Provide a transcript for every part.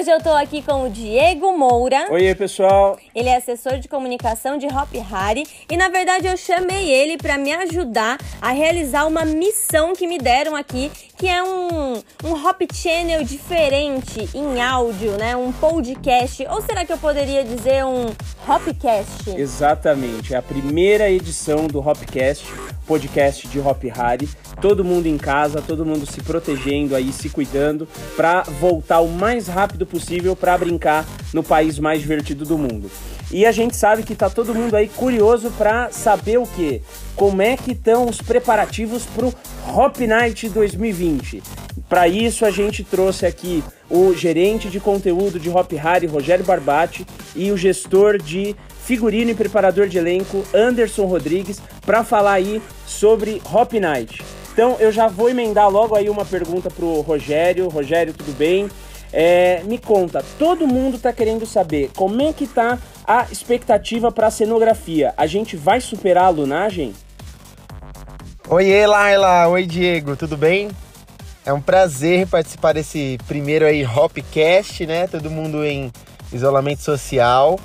Hoje eu tô aqui com o Diego Moura. Oi, pessoal. Ele é assessor de comunicação de Hop Hari e na verdade eu chamei ele para me ajudar a realizar uma missão que me deram aqui, que é um, um Hop Channel diferente em áudio, né? Um podcast. Ou será que eu poderia dizer um Hopcast? Exatamente. É a primeira edição do Hopcast, podcast de Hop Hari todo mundo em casa, todo mundo se protegendo aí, se cuidando, para voltar o mais rápido possível para brincar no país mais divertido do mundo. E a gente sabe que tá todo mundo aí curioso para saber o que, como é que estão os preparativos pro Hop Night 2020. Para isso a gente trouxe aqui o gerente de conteúdo de Hop Harry, Rogério Barbati, e o gestor de figurino e preparador de elenco, Anderson Rodrigues, para falar aí sobre Hop Night. Então eu já vou emendar logo aí uma pergunta pro Rogério. Rogério, tudo bem? É, me conta, todo mundo tá querendo saber como é que tá a expectativa para a cenografia. A gente vai superar a lunagem? Oi, Laila. Oi, Diego. Tudo bem? É um prazer participar desse primeiro aí Hopcast, né? Todo mundo em isolamento social,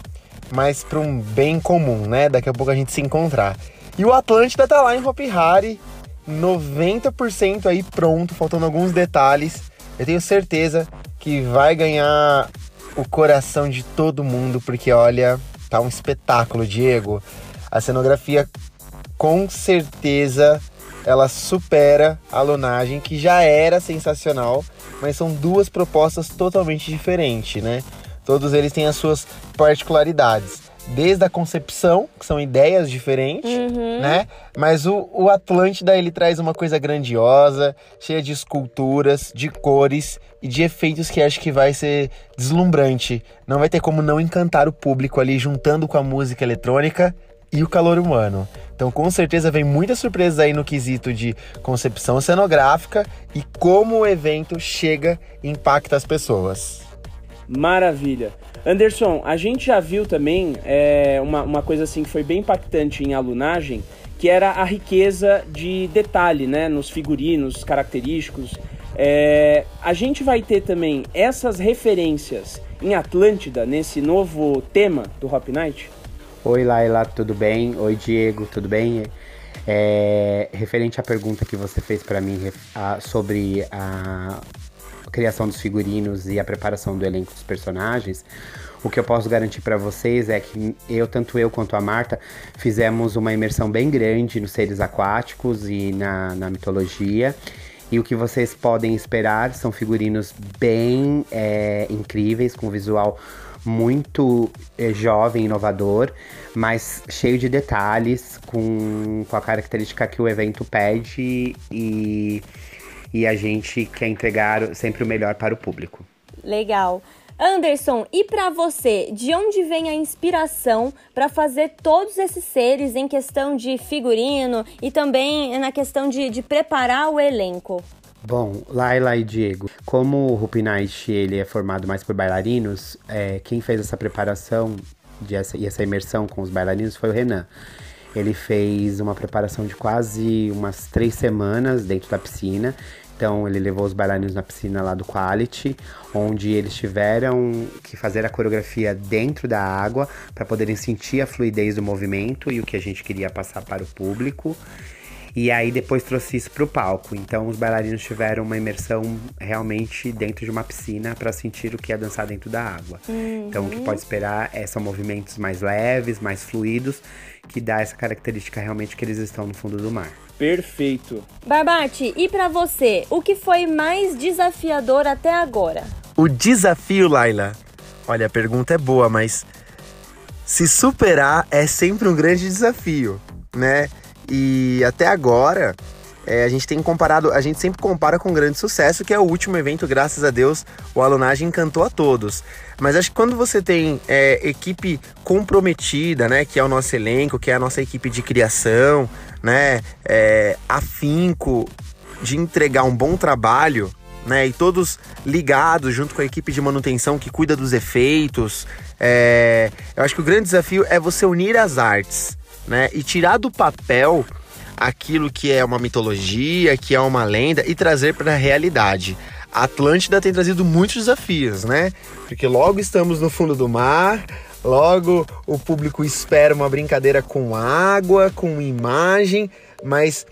mas para um bem comum, né? Daqui a pouco a gente se encontrar. E o Atlântida tá lá em Hop Hari, 90% aí pronto, faltando alguns detalhes. Eu tenho certeza que vai ganhar o coração de todo mundo, porque olha, tá um espetáculo, Diego. A cenografia com certeza ela supera a lonagem que já era sensacional, mas são duas propostas totalmente diferentes, né? Todos eles têm as suas particularidades desde a concepção, que são ideias diferentes, uhum. né? Mas o, o Atlântida, ele traz uma coisa grandiosa, cheia de esculturas, de cores e de efeitos que acho que vai ser deslumbrante. Não vai ter como não encantar o público ali, juntando com a música eletrônica e o calor humano. Então, com certeza, vem muitas surpresas aí no quesito de concepção cenográfica e como o evento chega e impacta as pessoas. Maravilha. Anderson, a gente já viu também é, uma, uma coisa assim que foi bem impactante em alunagem, que era a riqueza de detalhe, né, nos figurinos característicos. É, a gente vai ter também essas referências em Atlântida, nesse novo tema do Hop Night? Oi, Laila, tudo bem? Oi, Diego, tudo bem? É, referente à pergunta que você fez para mim a, sobre a, criação dos figurinos e a preparação do elenco dos personagens, o que eu posso garantir para vocês é que eu, tanto eu quanto a Marta, fizemos uma imersão bem grande nos seres aquáticos e na, na mitologia. E o que vocês podem esperar são figurinos bem é, incríveis, com visual muito é, jovem, inovador, mas cheio de detalhes, com, com a característica que o evento pede e e a gente quer entregar sempre o melhor para o público. Legal. Anderson, e para você, de onde vem a inspiração para fazer todos esses seres em questão de figurino e também na questão de, de preparar o elenco? Bom, Laila e Diego, como o Rupi Night ele é formado mais por bailarinos, é, quem fez essa preparação de essa, e essa imersão com os bailarinos foi o Renan. Ele fez uma preparação de quase umas três semanas dentro da piscina então ele levou os bailarinos na piscina lá do Quality, onde eles tiveram que fazer a coreografia dentro da água para poderem sentir a fluidez do movimento e o que a gente queria passar para o público. E aí depois trouxe isso para o palco. Então os bailarinos tiveram uma imersão realmente dentro de uma piscina para sentir o que é dançar dentro da água. Uhum. Então o que pode esperar é, são movimentos mais leves, mais fluidos, que dá essa característica realmente que eles estão no fundo do mar. Perfeito. Barbate, e para você, o que foi mais desafiador até agora? O desafio, Laila. Olha, a pergunta é boa, mas se superar é sempre um grande desafio, né? E até agora, é, a gente tem comparado, a gente sempre compara com um grande sucesso, que é o último evento, graças a Deus, o Alunagem encantou a todos. Mas acho que quando você tem é, equipe comprometida, né, que é o nosso elenco, que é a nossa equipe de criação, né, é, afinco de entregar um bom trabalho, né, e todos ligados junto com a equipe de manutenção que cuida dos efeitos, é, eu acho que o grande desafio é você unir as artes, né, e tirar do papel aquilo que é uma mitologia, que é uma lenda e trazer para a realidade. Atlântida tem trazido muitos desafios, né? Porque logo estamos no fundo do mar, logo o público espera uma brincadeira com água, com imagem, mas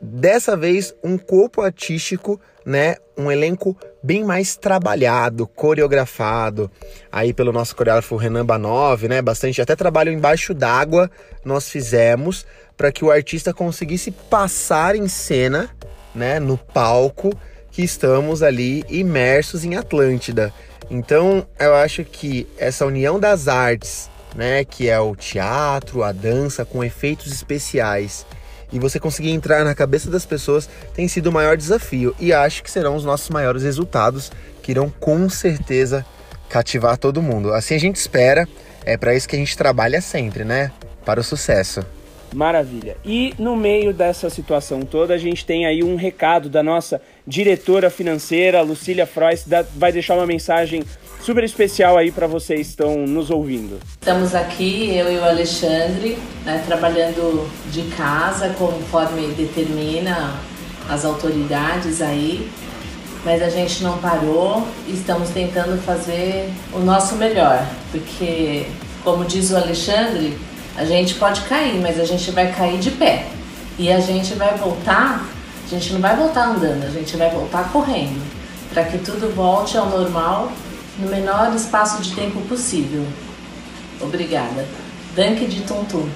dessa vez um corpo artístico, né? Um elenco bem mais trabalhado, coreografado, aí pelo nosso coreógrafo Renan Banov, né? Bastante, até trabalho embaixo d'água nós fizemos para que o artista conseguisse passar em cena, né? No palco que estamos ali imersos em Atlântida. Então, eu acho que essa união das artes, né, que é o teatro, a dança com efeitos especiais, e você conseguir entrar na cabeça das pessoas tem sido o maior desafio e acho que serão os nossos maiores resultados que irão com certeza cativar todo mundo. Assim a gente espera, é para isso que a gente trabalha sempre, né? Para o sucesso. Maravilha. E no meio dessa situação toda, a gente tem aí um recado da nossa diretora financeira, Lucília Frois, vai deixar uma mensagem super especial aí para vocês que estão nos ouvindo. Estamos aqui, eu e o Alexandre, né, trabalhando de casa, conforme determina as autoridades aí, mas a gente não parou, estamos tentando fazer o nosso melhor, porque, como diz o Alexandre, a gente pode cair, mas a gente vai cair de pé. E a gente vai voltar, a gente não vai voltar andando, a gente vai voltar correndo, para que tudo volte ao normal no menor espaço de tempo possível. Obrigada. Danke de Tuntum.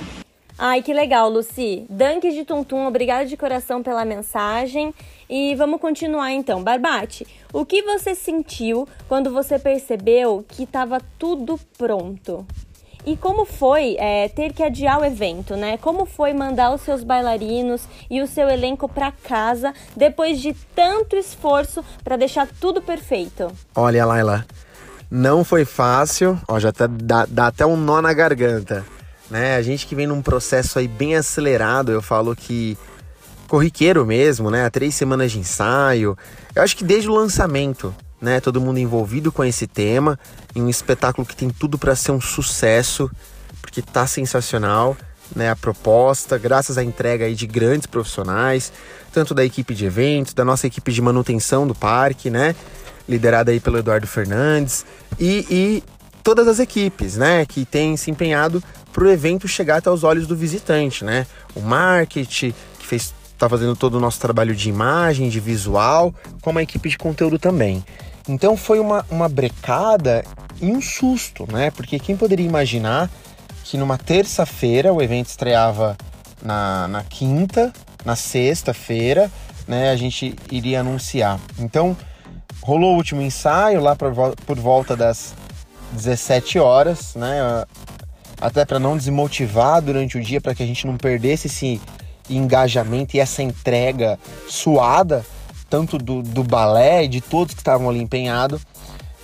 Ai, que legal, Luci. Danke de Tuntum, obrigada de coração pela mensagem. E vamos continuar então. Barbate, o que você sentiu quando você percebeu que estava tudo pronto? E como foi é, ter que adiar o evento, né? Como foi mandar os seus bailarinos e o seu elenco para casa depois de tanto esforço para deixar tudo perfeito? Olha, Laila, não foi fácil. Ó, já tá, dá, dá até um nó na garganta, né? A gente que vem num processo aí bem acelerado, eu falo que corriqueiro mesmo, né? Três semanas de ensaio. Eu acho que desde o lançamento né? Todo mundo envolvido com esse tema, em um espetáculo que tem tudo para ser um sucesso, porque tá sensacional, né? A proposta, graças à entrega aí de grandes profissionais, tanto da equipe de eventos, da nossa equipe de manutenção do parque, né? Liderada aí pelo Eduardo Fernandes e, e todas as equipes, né? Que têm se empenhado para o evento chegar até os olhos do visitante, né? O marketing que fez está fazendo todo o nosso trabalho de imagem, de visual, como a equipe de conteúdo também. Então foi uma, uma brecada e um susto, né? Porque quem poderia imaginar que numa terça-feira o evento estreava na, na quinta, na sexta-feira, né? A gente iria anunciar. Então rolou o último ensaio lá por, por volta das 17 horas, né? Até para não desmotivar durante o dia, para que a gente não perdesse esse engajamento e essa entrega suada tanto do, do balé e de todos que estavam ali empenhados,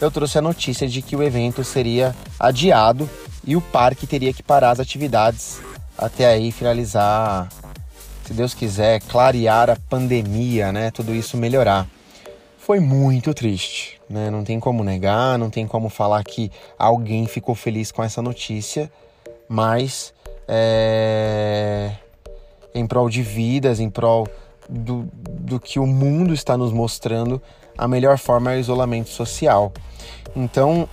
eu trouxe a notícia de que o evento seria adiado e o parque teria que parar as atividades até aí finalizar, se Deus quiser, clarear a pandemia, né? Tudo isso melhorar. Foi muito triste, né? Não tem como negar, não tem como falar que alguém ficou feliz com essa notícia, mas é... em prol de vidas, em prol do, do que o mundo está nos mostrando, a melhor forma é o isolamento social. Então,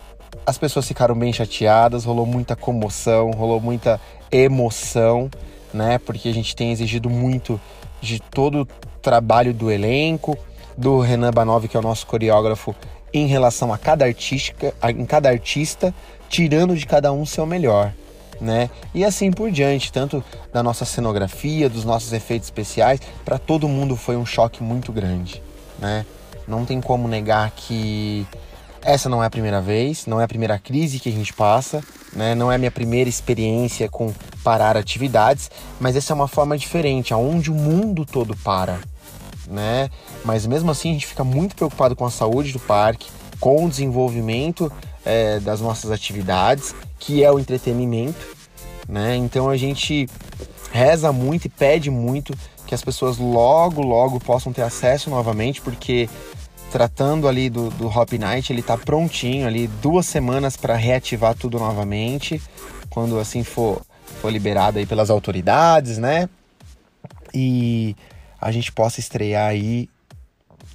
as pessoas ficaram bem chateadas, rolou muita comoção, rolou muita emoção, né? Porque a gente tem exigido muito de todo o trabalho do elenco, do Renan Banov, que é o nosso coreógrafo, em relação a cada artística, em cada artista, tirando de cada um seu melhor né? E assim por diante, tanto da nossa cenografia, dos nossos efeitos especiais, para todo mundo foi um choque muito grande, né? Não tem como negar que essa não é a primeira vez, não é a primeira crise que a gente passa, né? Não é a minha primeira experiência com parar atividades, mas essa é uma forma diferente, aonde o mundo todo para, né? Mas mesmo assim a gente fica muito preocupado com a saúde do parque, com o desenvolvimento é, das nossas atividades, que é o entretenimento, né? Então a gente reza muito e pede muito que as pessoas logo, logo possam ter acesso novamente, porque tratando ali do, do Hop Night, ele está prontinho ali, duas semanas para reativar tudo novamente, quando assim for, for liberado aí pelas autoridades, né? E a gente possa estrear aí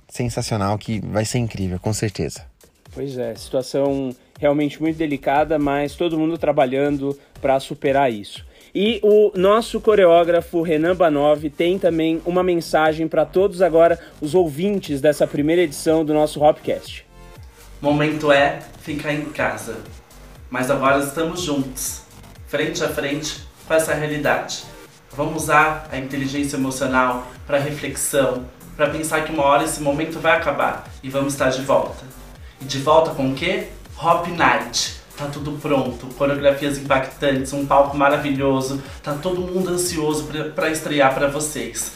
sensacional que vai ser incrível, com certeza. Pois é, situação realmente muito delicada, mas todo mundo trabalhando para superar isso. E o nosso coreógrafo Renan Banov tem também uma mensagem para todos agora os ouvintes dessa primeira edição do nosso Hopcast. Momento é ficar em casa, mas agora estamos juntos, frente a frente com essa realidade. Vamos usar a inteligência emocional para reflexão, para pensar que uma hora esse momento vai acabar e vamos estar de volta. De volta com o quê? Hop Night tá tudo pronto, coreografias impactantes, um palco maravilhoso, tá todo mundo ansioso para estrear para vocês.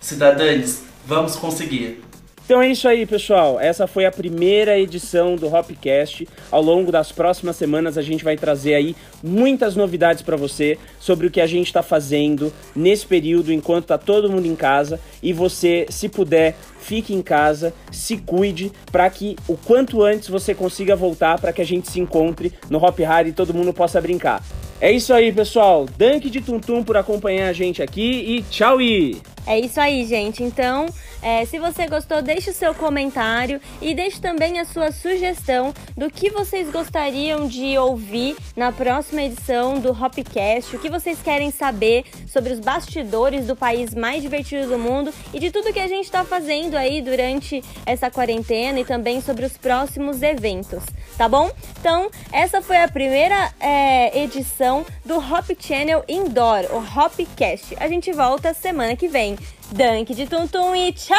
Cidadãs, vamos conseguir! Então é isso aí, pessoal. Essa foi a primeira edição do Hopcast. Ao longo das próximas semanas a gente vai trazer aí muitas novidades para você sobre o que a gente está fazendo nesse período enquanto tá todo mundo em casa e você, se puder, fique em casa, se cuide para que o quanto antes você consiga voltar para que a gente se encontre no Hop Hard e todo mundo possa brincar. É isso aí, pessoal. Dank de Tuntum por acompanhar a gente aqui e tchau e é isso aí, gente. Então, é, se você gostou, deixe o seu comentário e deixe também a sua sugestão do que vocês gostariam de ouvir na próxima edição do Hopcast, o que vocês querem saber sobre os bastidores do país mais divertido do mundo e de tudo que a gente está fazendo aí durante essa quarentena e também sobre os próximos eventos, tá bom? Então, essa foi a primeira é, edição do Hop Channel Indoor, o Hopcast. A gente volta semana que vem. Dunk de Tum Tum e tchau!